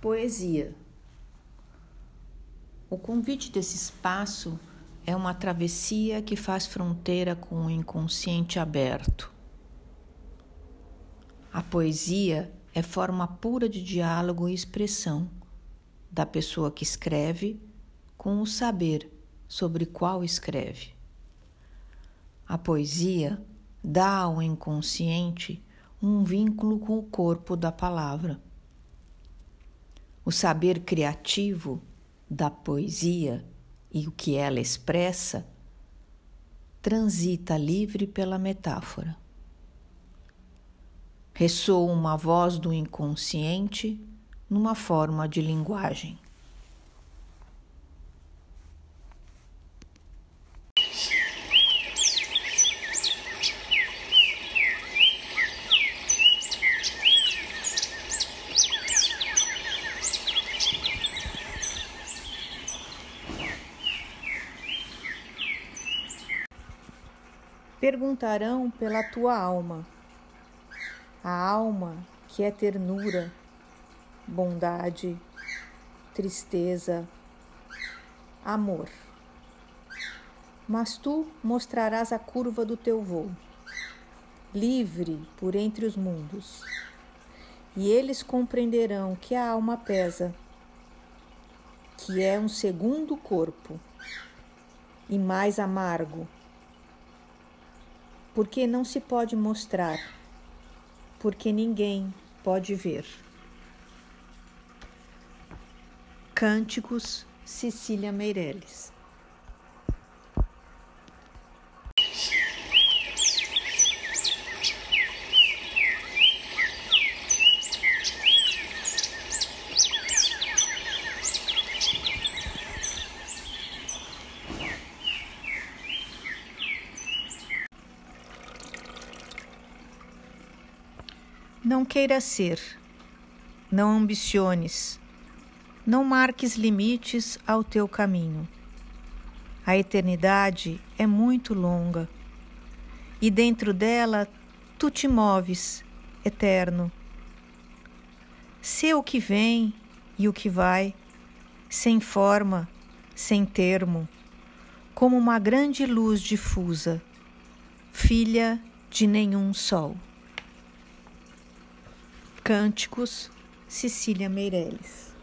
Poesia. O convite desse espaço é uma travessia que faz fronteira com o inconsciente aberto. A poesia é forma pura de diálogo e expressão da pessoa que escreve com o saber sobre qual escreve. A poesia dá ao inconsciente um vínculo com o corpo da palavra o saber criativo da poesia e o que ela expressa transita livre pela metáfora. Ressoa uma voz do inconsciente numa forma de linguagem. Perguntarão pela tua alma, a alma que é ternura, bondade, tristeza, amor. Mas tu mostrarás a curva do teu voo, livre por entre os mundos, e eles compreenderão que a alma pesa, que é um segundo corpo e mais amargo porque não se pode mostrar, porque ninguém pode ver. Cânticos Cecília Meirelles Não queira ser, não ambiciones, não marques limites ao teu caminho. A eternidade é muito longa e dentro dela tu te moves, eterno. Sê o que vem e o que vai, sem forma, sem termo, como uma grande luz difusa, filha de nenhum sol. Cânticos, Cecília Meirelles.